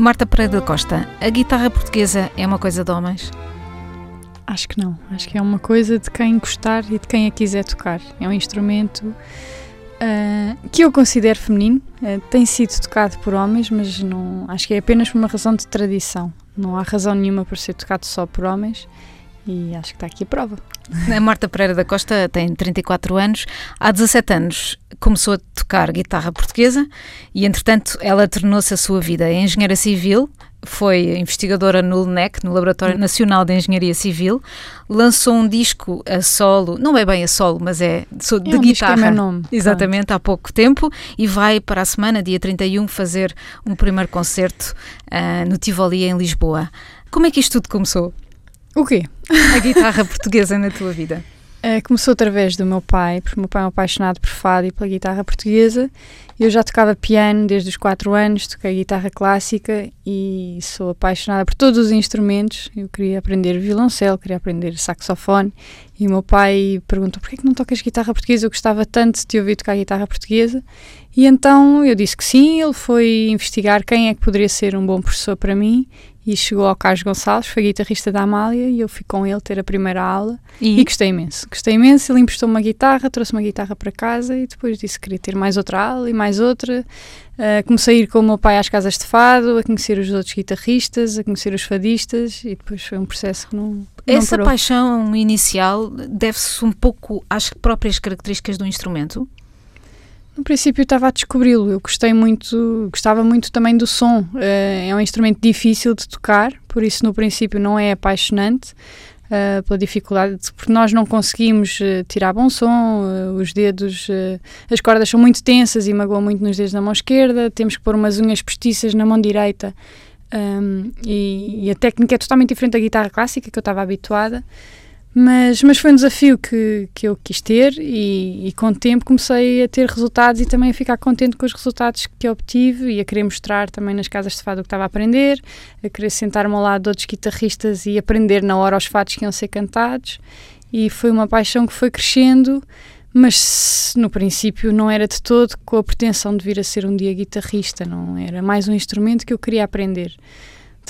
Marta Pereira da Costa, a guitarra portuguesa é uma coisa de homens? Acho que não. Acho que é uma coisa de quem gostar e de quem a quiser tocar. É um instrumento uh, que eu considero feminino. Uh, tem sido tocado por homens, mas não acho que é apenas por uma razão de tradição. Não há razão nenhuma para ser tocado só por homens. E acho que está aqui a prova. A Marta Pereira da Costa tem 34 anos. Há 17 anos começou a tocar guitarra portuguesa e, entretanto, ela tornou-se a sua vida em engenheira civil. Foi investigadora no LNEC, no Laboratório. Nacional de Engenharia Civil. Lançou um disco a solo, não é bem a solo, mas é de, é um guitarra. É nome. Exatamente, Pronto. há pouco tempo. E vai para a semana, dia 31, fazer um primeiro concerto uh, no Tivoli, em Lisboa. Como é que isto tudo começou? O quê? A guitarra portuguesa na tua vida? Uh, começou através do meu pai, porque o meu pai é um apaixonado por fado e pela guitarra portuguesa. Eu já tocava piano desde os 4 anos, toquei guitarra clássica e sou apaixonada por todos os instrumentos. Eu queria aprender violoncelo, queria aprender saxofone e o meu pai perguntou porquê que não tocas guitarra portuguesa? Eu gostava tanto de te ouvir tocar guitarra portuguesa. E então eu disse que sim, ele foi investigar quem é que poderia ser um bom professor para mim e chegou ao Carlos Gonçalves, foi guitarrista da Amália e eu fui com ele ter a primeira aula e, e gostei imenso. Gostei imenso, ele emprestou uma guitarra, trouxe uma guitarra para casa e depois disse que queria ter mais outra aula e mais outra. Uh, comecei a ir com o meu pai às casas de fado, a conhecer os outros guitarristas, a conhecer os fadistas e depois foi um processo que não. Essa não paixão inicial deve-se um pouco às próprias características do instrumento? No princípio estava a descobri-lo. Eu gostei muito, gostava muito também do som. Uh, é um instrumento difícil de tocar, por isso no princípio não é apaixonante. Uh, pela dificuldade, porque nós não conseguimos uh, tirar bom som, os dedos, as cordas são muito tensas e magoam muito nos dedos da mão esquerda, temos que pôr umas unhas postiças na mão direita um, e, e, a técnica é totalmente diferente da guitarra clássica que eu estava habituada. Mas, mas foi um desafio que, que eu quis ter e, e, com o tempo comecei a ter resultados e também a ficar contente com os resultados que obtive e a querer mostrar também nas casas de fado o que estava a aprender, a querer sentar-me ao lado de outros guitarristas e aprender na hora os fados que iam ser cantados e foi uma paixão que foi crescendo, mas no princípio não era de todo com a pretensão de vir a ser um dia guitarrista, não era mais um instrumento que eu queria aprender.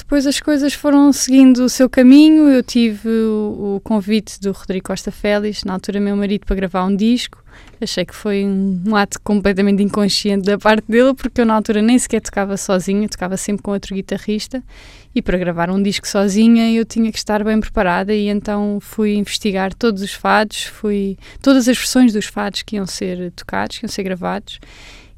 Depois as coisas foram seguindo o seu caminho. Eu tive o, o convite do Rodrigo Costa Félix, na altura meu marido, para gravar um disco. Achei que foi um, ato completamente inconsciente da parte dele, porque eu na altura nem sequer tocava sozinha, tocava sempre com outro guitarrista. E para gravar um disco sozinha eu tinha que estar bem preparada e então fui investigar todos os fados, fui todas as versões dos fados que iam ser tocados, que iam ser gravados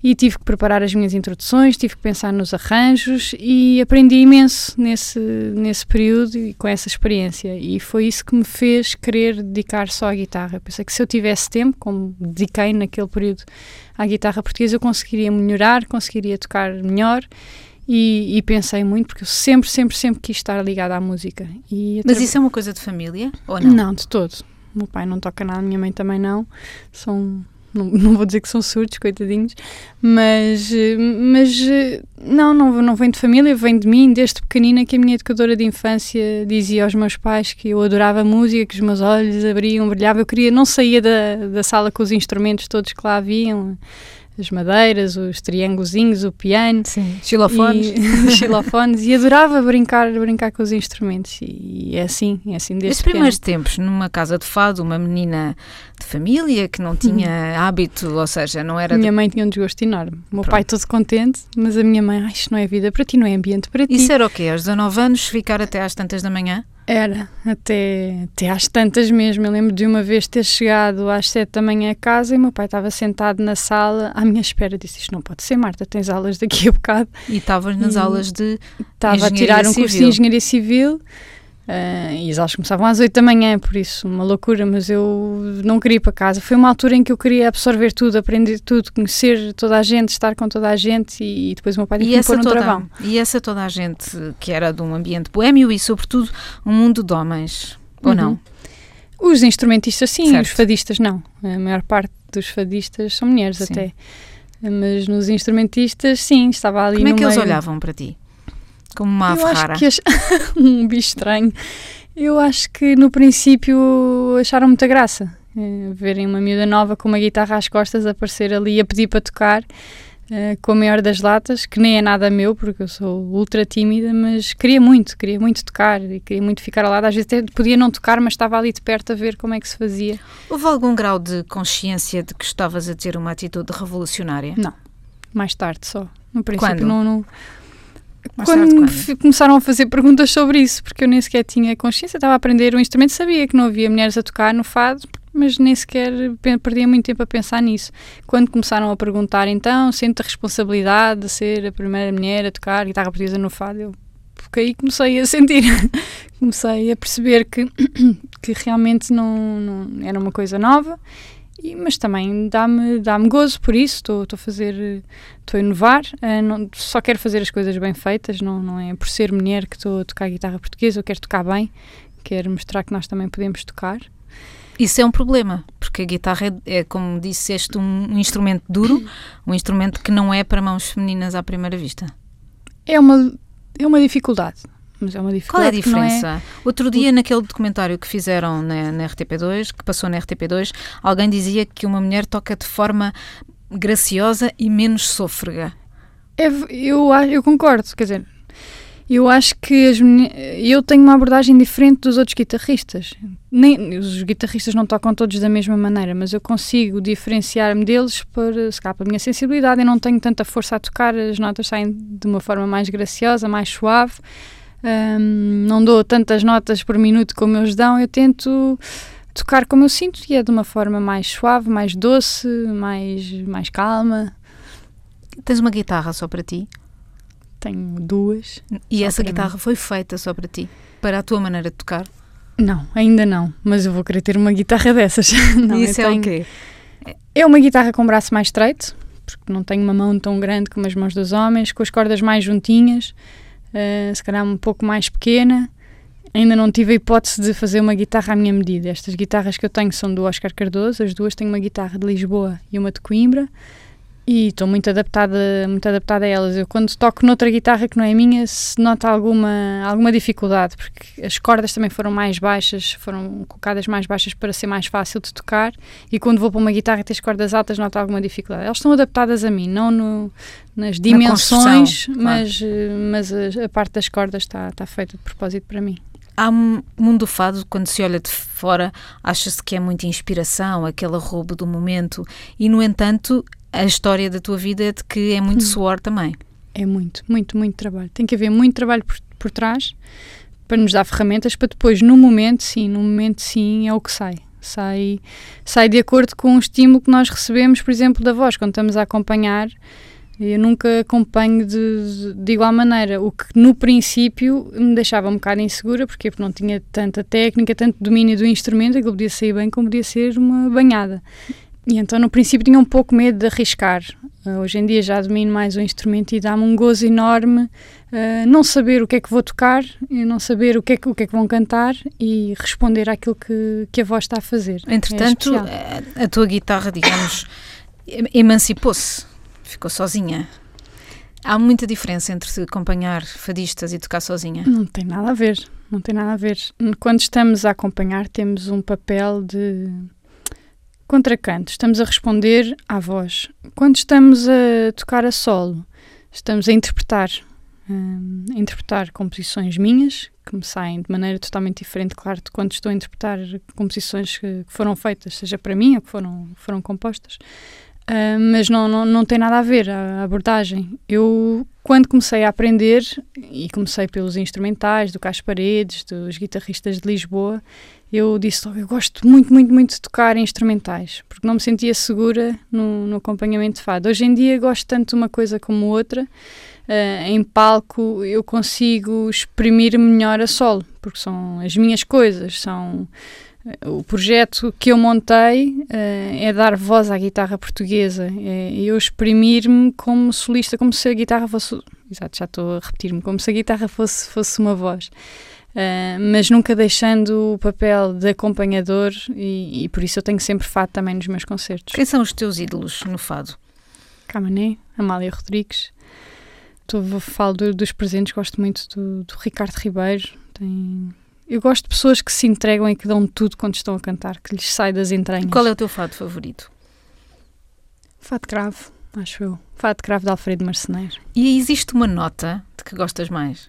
e tive que preparar as minhas introduções, tive que pensar nos arranjos e aprendi imenso nesse, nesse período e com essa experiência. E foi isso que me fez querer dedicar só à guitarra. Eu pensei que se eu tivesse tempo, como dediquei naquele período à guitarra portuguesa, eu conseguiria melhorar, conseguiria tocar melhor. E, e, pensei muito porque eu sempre, sempre, sempre quis estar ligada à música. Mas isso é uma coisa de família ou não? Não, de todo. O meu pai não toca nada, minha mãe também não. São não, não vou dizer que são surdos, coitadinhos, mas, mas não, não, não vem de família, vem de mim, desde pequenina que a minha educadora de infância dizia aos meus pais que eu adorava música, que os meus olhos abriam, brilhavam, eu queria, não saía da, da sala com os instrumentos todos que lá haviam, as madeiras, os triângulozinhos, o piano, Sim, xilofones. E, xilofones, e adorava brincar, brincar com os instrumentos. E é assim, é assim desde Os primeiros tempos, numa casa de fado, uma menina de família que não tinha hum. hábito, ou seja, não era. Minha de... mãe tinha um desgosto enorme. O meu Pronto. pai todo contente, mas a minha mãe, ah, isto não é vida para ti, não é ambiente para ti. Isso era o quê? Aos 19 anos, ficar até às tantas da manhã? Era, até, até às tantas mesmo. Eu lembro de uma vez ter chegado às sete da manhã a casa e meu pai estava sentado na sala à minha espera. Disse: Isto não pode ser, Marta, tens aulas daqui a bocado. E estavas nas e aulas de. Estava a tirar um curso de engenharia civil Uh, e as aulas começavam às 8 da manhã, por isso, uma loucura, mas eu não queria ir para casa. Foi uma altura em que eu queria absorver tudo, aprender tudo, conhecer toda a gente, estar com toda a gente e, e depois o meu pai teve que pôr um travão. E essa toda a gente que era de um ambiente boêmio e, sobretudo, um mundo de homens, ou uhum. não? Os instrumentistas, sim, certo. os fadistas, não. A maior parte dos fadistas são mulheres, sim. até. Mas nos instrumentistas, sim, estava ali Como é que meio... eles olhavam para ti? Como uma que ach... um bicho estranho. Eu acho que no princípio acharam muita graça. É, verem uma miúda nova com uma guitarra às costas aparecer ali a pedir para tocar. uh, com a maior das latas, que nem é nada meu, porque eu sou ultra tímida, mas queria muito, queria muito tocar e queria muito ficar ao lado. Às vezes até podia não tocar, mas estava ali de perto a ver como é que se fazia. Houve algum grau de consciência de que estavas a ter uma atitude revolucionária? Não, mais tarde só. No princípio, Quando? não. não... Mais quando quando? começaram a fazer perguntas sobre isso, porque eu nem sequer tinha consciência, estava a aprender o instrumento, sabia que não havia mulheres a tocar no fado, mas nem sequer pe- perdia muito tempo a pensar nisso. Quando começaram a perguntar, então, sente a responsabilidade de ser a primeira mulher a tocar guitarra portuguesa no fado, eu porque aí comecei a sentir, comecei a perceber que, que realmente não, não era uma coisa nova, e- mas também dá-me dá gozo por isso, estou a fazer, estou a inovar, eh, não- só quero fazer as coisas bem feitas, não, não é por ser mulher que estou a tocar guitarra portuguesa, eu quero tocar bem, quero mostrar que nós também podemos tocar. Isso é um problema, porque a guitarra é, é, como disseste, um, um instrumento duro, um instrumento que não é para mãos femininas à primeira vista. É uma, é uma dificuldade, mas é uma Qual é a dificuldade é- diferença? Outro dia, naquele documentário que fizeram na, na RTP2, que passou na RTP2, alguém dizia que uma mulher toca de forma graciosa e menos sôfrega. É eu, a- eu concordo, quer dizer, eu acho que as eu tenho uma abordagem diferente dos outros guitarristas. Nem, os guitarristas não tocam todos da mesma maneira, mas eu consigo diferenciar-me deles por, se calhar, pela minha sensibilidade. Eu não tenho tanta força a tocar, as notas saem de uma forma mais graciosa, mais suave. Ahm, não dou tantas notas por minuto como eles dão, eu tento tocar como eu sinto e é de uma forma mais suave, mais doce, mais, mais calma. Tens uma guitarra só para ti Tenho duas. e essa para mim. guitarra foi feita só para ti, para a tua maneira de tocar. Não, ainda não, mas eu vou querer ter uma guitarra dessas. não, Isso é tenho- o quê? É uma guitarra com braço mais estreito, porque não tenho uma mão tão grande como as mãos dos homens, com as cordas mais juntinhas, eh, se calhar um pouco mais pequena. Ainda não tive a hipótese de fazer uma guitarra à minha medida. Estas guitarras que eu tenho são do Oscar Cardoso, as duas têm uma guitarra de Lisboa e uma de Coimbra. E estou muito adaptada, muito adaptada a elas. Eu quando toco noutra guitarra que não é minha, se nota alguma, alguma dificuldade, porque as cordas também foram mais baixas, foram colocadas mais baixas para ser mais fácil de tocar. E quando vou para uma guitarra e tem as cordas altas, noto alguma dificuldade. Elas estão adaptadas a mim, não no- nas dimensões, claro. mas, eh, mas a, a parte das cordas está, está feita de propósito para mim. Há um mundo do fado, quando se olha de fora, acha-se que é muita inspiração, aquele arrobo do momento, e no entanto, a história da tua vida é de que é Hum. muito suor também. É muito, muito, muito trabalho. Tem que haver muito trabalho por, por trás para nos dar ferramentas para depois, no momento, sim, no momento, sim, é o que sai. Sai, sai de acordo com o estímulo que nós recebemos, por exemplo, da voz, quando estamos a acompanhar. Eu nunca acompanho de, de igual maneira, o que no princípio me deixava um bocado insegura, porque não tinha tanta técnica, tanto domínio do instrumento, aquilo podia sair bem como podia ser uma banhada. E então no princípio tinha um pouco medo de arriscar. Uh, hoje em dia já domino mais o instrumento e dá-me um gozo enorme uh, não saber o que é que vou tocar, não saber o que é que, o que, é que vão cantar e responder àquilo que, que a voz está a fazer. Entretanto, É a, tua guitarra, digamos, em- emancipou-se, ficou sozinha. Há muita diferença entre acompanhar fadistas e tocar sozinha. Não tem nada a ver, não tem nada a ver. Quando estamos a acompanhar, temos um papel de contracanto, estamos a responder à voz. Quando estamos a tocar a solo, estamos a interpretar, hum, a interpretar composições minhas, que me saem de maneira totalmente diferente, claro, de quando estou a interpretar composições que, que foram feitas, seja para mim ou que foram, foram compostas. Ah, mas não, não, não tem nada a ver a abordagem. Eu, quando comecei a aprender, e comecei pelos instrumentais, do Cas Paredes, dos guitarristas de Lisboa, eu disse logo, eu gosto muito, muito, muito de tocar em instrumentais, porque não me sentia segura no, no acompanhamento de fado. Hoje em dia gosto tanto de uma coisa como outra, ah, em palco eu consigo exprimir melhor a solo, porque são as minhas coisas, são o projeto que eu montei eh, é dar voz à guitarra portuguesa, é eu exprimir-me como solista, como se a guitarra fosse. Exato, já estou a repetir-me, como se a guitarra fosse, fosse uma voz. Eh, mas nunca deixando o papel de acompanhador, e, e por isso eu tenho sempre fado também nos meus concertos. Quem são os teus ídolos no fado? Camané, Amália Rodrigues. Tô, falo do- dos presentes, gosto muito do, do Ricardo Ribeiro. Tem... Eu gosto de pessoas que se entregam e que dão tudo quando estão a cantar, que lhes sai das entranhas. Qual é o teu fado favorito? Fado grave. acho eu. Fado cravo de Alfredo Marceneiro. E existe uma nota de que gostas mais?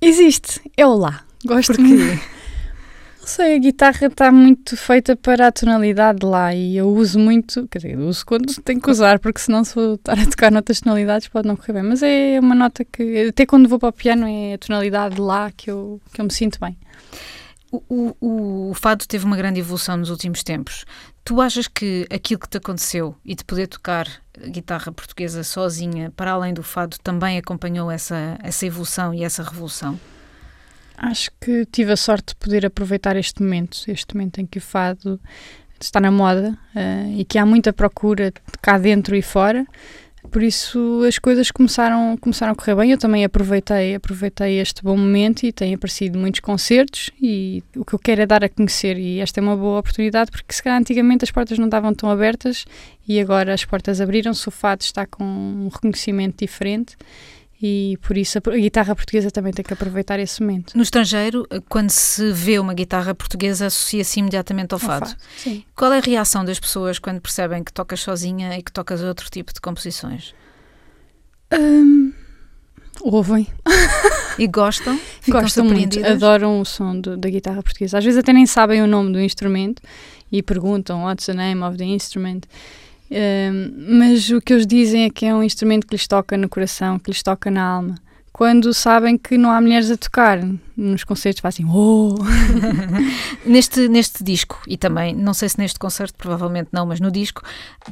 Existe, é o lá. Gosto Porquê? muito. Não sei, a guitarra está muito feita para a tonalidade de lá e eu uso muito, quer dizer, uso quando tenho que usar, porque senão se vou estar a tocar noutras tonalidades pode não correr bem. Mas é uma nota que, até quando vou para o piano, é a tonalidade de lá que eu, que eu me sinto bem. O, o, o fado teve uma grande evolução nos últimos tempos. Tu achas que aquilo que te aconteceu e de poder tocar guitarra portuguesa sozinha, para além do fado, também acompanhou essa, essa evolução e essa revolução? Acho que tive a sorte de poder aproveitar este momento, este momento em que o fado está na moda uh, e que há muita procura cá dentro e fora. Por isso as coisas começaram, começaram a correr bem. Eu também aproveitei, aproveitei este bom momento e têm aparecido muitos concertos e o que eu quero é dar a conhecer e esta é uma boa oportunidade porque se calhar antigamente as portas não estavam tão abertas e agora as portas abriram-se, o fado está com um reconhecimento diferente e por isso a guitarra portuguesa também tem que aproveitar esse momento. No estrangeiro, quando se vê uma guitarra portuguesa, associa-se imediatamente ao fado. fado sim. Qual é a reação das pessoas quando percebem que tocas sozinha e que tocas outro tipo de composições? Hum, ouvem. E gostam? Gostam muito, adoram o som do, da guitarra portuguesa. Às vezes até nem sabem o nome do instrumento e perguntam what's the name of the instrument mas o que eles dizem é que é um instrumento que lhes toca no coração, que lhes toca na alma. Quando sabem que não há mulheres a tocar, nos concertos fazem oh! neste, neste disco, e também, não sei se neste concerto, provavelmente não, mas no disco,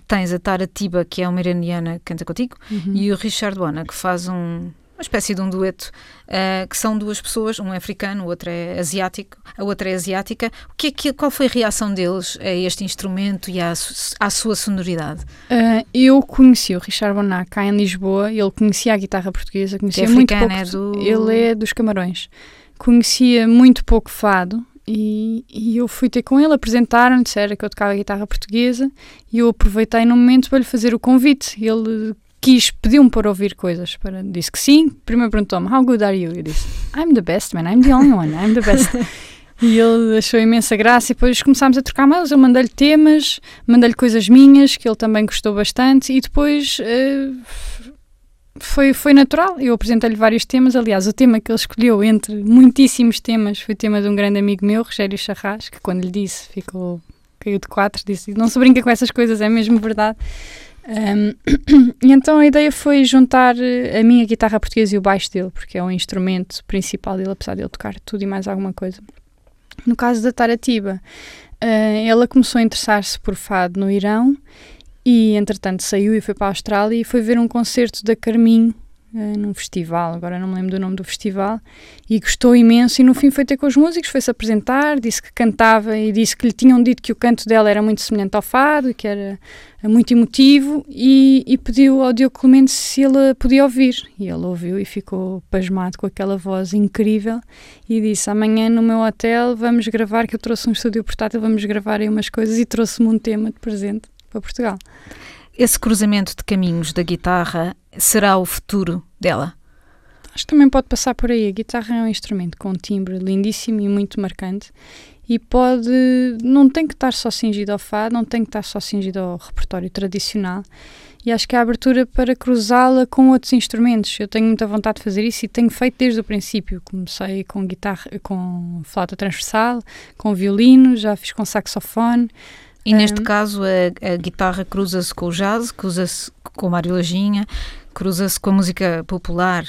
tens a Tara Tiba, que é uma iraniana que canta contigo, uhum. e o Richard Bona, que faz um, uma espécie de um dueto, uh, que são duas pessoas, um é africano, o outro é asiático, a outra é asiática. O que é que, qual foi a reação deles a este instrumento e à, à sua sonoridade? Uh, eu conheci o Richard Bonac cá em Lisboa, ele conhecia a guitarra portuguesa, conhecia é muito pouco. É do... Ele é dos Camarões. Conhecia muito pouco fado, e, e, eu fui ter com ele, apresentaram-lhe, disseram que eu tocava guitarra portuguesa e eu aproveitei no momento para lhe fazer o convite. Ele quis, pediu-me para ouvir coisas. Para, disse que sim. Primeiro perguntou-me, How good are you? Eu disse, I'm the best, man. I'm the only one. I'm the best. e ele achou imensa graça. E depois começámos a trocar mails. Eu mandei-lhe temas, mandei-lhe coisas minhas, que ele também gostou bastante. E depois. Uh, foi, foi natural, eu apresentei-lhe vários temas. Aliás, o tema que ele escolheu entre muitíssimos temas foi o tema de um grande amigo meu, Rogério Charras, que quando lhe disse ficou, caiu de quatro, disse: Não se brinca com essas coisas, é mesmo verdade. Um, e então a ideia foi juntar eh, a minha guitarra portuguesa e o baixo dele, porque é o instrumento principal dele, apesar de ele tocar tudo e mais alguma coisa. No caso da Taratiba, uh, ela começou a interessar-se por fado no Irão e, entretanto, saiu e foi para a Austrália e foi ver um concerto da Carminho uh, num festival, agora não me lembro do nome do festival, e gostou imenso. E no fim foi ter com os músicos, foi-se apresentar, disse que cantava e disse que lhe tinham dito que o canto dela era muito semelhante ao fado que era eh, muito emotivo. E, e pediu ao Diogo Clemente se ele podia ouvir. E ele ouviu e ficou pasmado com aquela voz incrível e disse: Amanhã no meu hotel vamos gravar, que eu trouxe um estúdio portátil, vamos gravar aí umas coisas e trouxe-me um tema de presente para Portugal. Esse cruzamento de caminhos da guitarra será o futuro dela? Acho que também pode passar por aí. A guitarra é um instrumento com um timbre lindíssimo e muito marcante e pode. não tem que estar só cingido ao fado, não tem que estar só cingido ao repertório tradicional. E acho que há abertura para cruzá-la com outros instrumentos. Eu tenho muita vontade de fazer isso e tenho feito desde o princípio. Comecei com guitarra, com flauta transversal, com violino, já fiz com saxofone. E neste um, caso a, a guitarra cruza-se com o jazz, cruza-se com o Mário Lajinha, cruza-se com a música popular,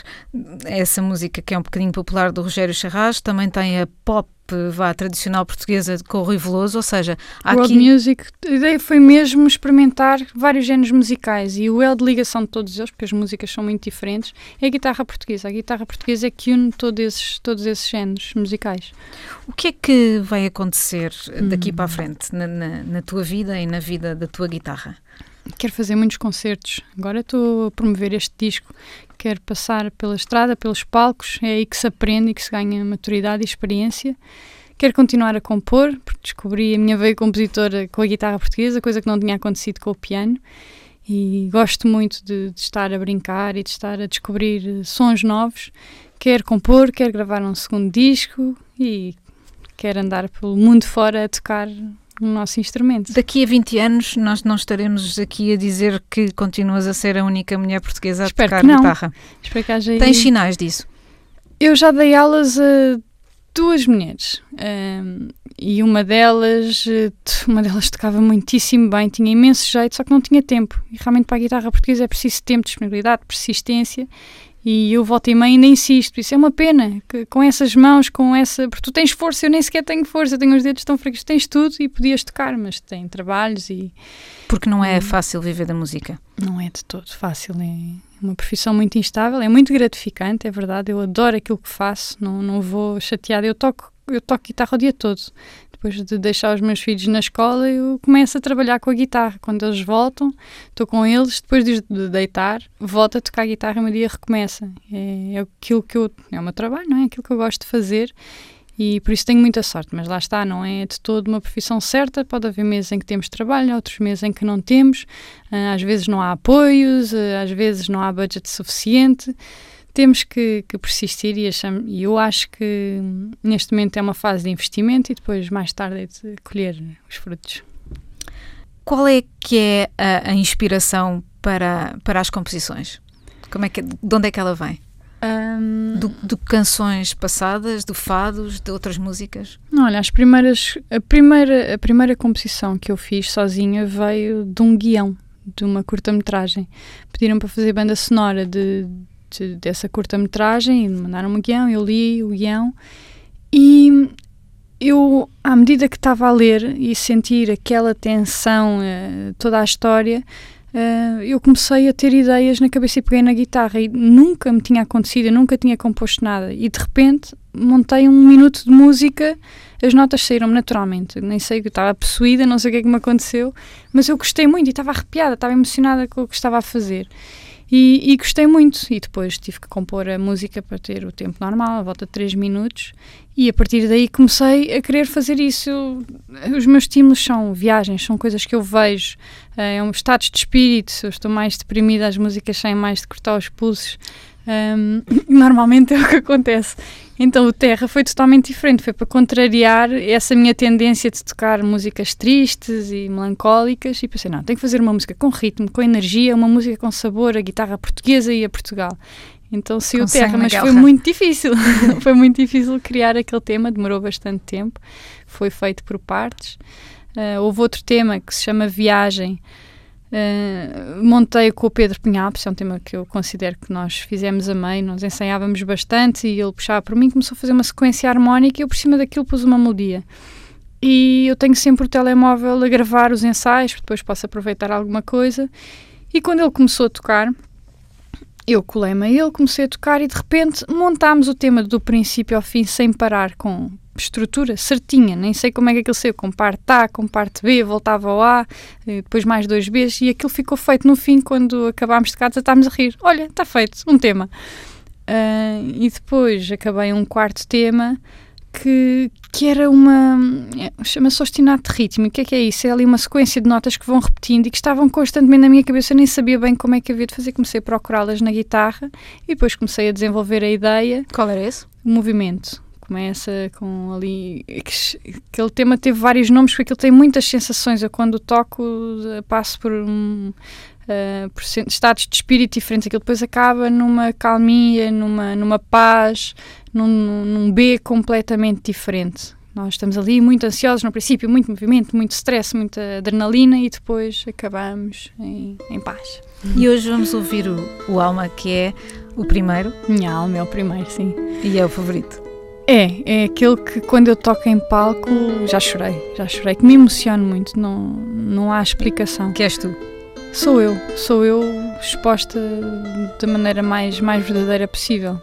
essa música que é um bocadinho popular do Rogério Charras, também tem a pop vá tradicional portuguesa com o Rui Veloso, ou seja, há World aqui... Music, a ideia foi mesmo experimentar vários géneros musicais e o L de ligação de todos eles, porque as músicas são muito diferentes, é a guitarra portuguesa. A guitarra portuguesa é que une todos esses, todos esses géneros musicais. O que é que vai acontecer daqui hum. para a frente na, na, na tua vida e na vida da tua guitarra? Quero fazer muitos concertos. Agora estou a promover este disco. Quero passar pela estrada, pelos palcos. É aí que se aprende e que se ganha maturidade e experiência. Quero continuar a compor, porque descobri a minha veia compositora com a guitarra portuguesa, coisa que não tinha acontecido com o piano. E gosto muito de, de estar a brincar e de estar a descobrir sons novos. Quero compor, quero gravar um segundo disco e quero andar pelo mundo fora a tocar o nosso instrumento. Daqui a 20 anos nós não estaremos aqui a dizer que continuas a ser a única mulher portuguesa a Espero tocar que não. guitarra. Espero que haja Tens sinais disso? Eu já dei aulas a duas mulheres um, e uma delas, eh, uma delas tocava muitíssimo bem, tinha imenso jeito, só que não tinha tempo. E realmente para a guitarra portuguesa é preciso tempo, disponibilidade, persistência. E eu volto e meia ainda insisto, isso é uma pena, que, com essas mãos, com essa. Porque tu tens força, eu nem sequer tenho força, eu tenho os dedos tão fracos, tens tudo e podias tocar, mas tem trabalhos e. Porque não é fácil viver da música. Não é de todo fácil, é uma profissão muito instável, é muito gratificante, é verdade, eu adoro aquilo que faço, não, não vou chateada, eu toco, eu toco guitarra o dia todo. Depois de deixar os meus filhos na escola, eu começo a trabalhar com a guitarra. Quando eles voltam, estou com eles, depois de deitar, volto a tocar guitarra e o dia recomeça. É, é aquilo que eu. É o meu trabalho, não é? Aquilo que eu gosto de fazer e por isso tenho muita sorte, mas lá está, não é de todo uma profissão certa. Pode haver meses em que temos trabalho, outros meses em que não temos, ah, às vezes não há apoios, ah, às vezes não há budget suficiente. Temos que, que persistir e, achamos, e eu acho que neste momento é uma fase de investimento e depois mais tarde é de colher os frutos. Qual é que é a, a inspiração para, para as composições? Como é que, de onde é que ela vem? Um, do, de canções passadas, de fados, de outras músicas? Não, olha, as primeiras, a, primeira, a primeira composição que eu fiz sozinha veio de um guião, de uma curta-metragem. Pediram para fazer banda sonora de, de dessa curta-metragem mandaram-me um guião, eu li o guião e eu, à medida que estava a ler e sentir aquela tensão, eh, toda a história, uh, eu comecei a ter ideias na cabeça e peguei na guitarra e nunca me tinha acontecido, eu nunca tinha composto nada e de repente montei um minuto de música, as notas saíram naturalmente, nem sei que estava possuída, não sei o que é que me aconteceu, mas eu gostei muito e estava arrepiada, estava emocionada com o que estava a fazer. E, e, gostei muito. E depois tive que compor a música para ter o tempo normal, a volta de 3 minutos. E a partir daí comecei a querer fazer isso. Eu, os meus estímulos são viagens, são coisas que eu vejo, é um estado de espírito. Eu estou mais deprimida, as músicas saem mais de cortar os pulsos. Um, normalmente é o que acontece. Então o Terra foi totalmente diferente, foi para contrariar essa minha tendência de tocar músicas tristes e melancólicas e pensei, não, tenho que fazer uma música com ritmo, com energia, uma música com sabor, a guitarra portuguesa e a Portugal. Então se o Terra, mas foi muito difícil, foi muito difícil criar aquele tema, demorou bastante tempo, foi feito por partes. Uh, houve outro tema que se chama Viagem, Uh, montei com o Pedro Pinhapes, é um tema que eu considero que nós fizemos a meio, nós ensaiávamos bastante e ele puxava por mim, começou a fazer uma sequência harmónica e eu por cima daquilo pus uma melodia. E eu tenho sempre o telemóvel a gravar os ensaios, depois posso aproveitar alguma coisa. E quando ele começou a tocar, eu colei-me a ele, comecei a tocar e de repente montámos o tema do princípio ao fim sem parar com estrutura certinha, nem sei como é que aquilo saiu, com parte A, com parte B, voltava ao A, eh, depois mais dois Bs, e aquilo ficou feito no fim, quando acabámos de cá, estávamos a rir. Olha, está feito, um tema. Uh, e depois acabei um quarto tema que, que era uma. Chama-se ostinato de ritmo. E o que é que é isso? É ali uma sequência de notas que vão repetindo e que estavam constantemente na minha cabeça. Eu nem sabia bem como é que havia de fazer. Comecei a procurá-las na guitarra e depois comecei a desenvolver a ideia. Qual era esse? O movimento começa com ali. Aquele tema teve vários nomes porque aquilo tem muitas sensações. Eu, quando toco, passo por, um, uh, por estados de espírito diferentes. Aquilo depois acaba numa calmia, numa, numa paz, num, num B completamente diferente. Nós estamos ali muito ansiosos no princípio, muito movimento, muito stress, muita adrenalina e depois acabamos em, em paz. E hoje vamos ouvir o, o Alma, que é o primeiro. Minha alma é o primeiro, sim. E é o favorito. É, é aquele que quando eu toco em palco já chorei, já chorei, que me emociona muito, não, não há explicação. Que és tu? Sou eu, sou eu exposta da maneira mais, mais verdadeira possível.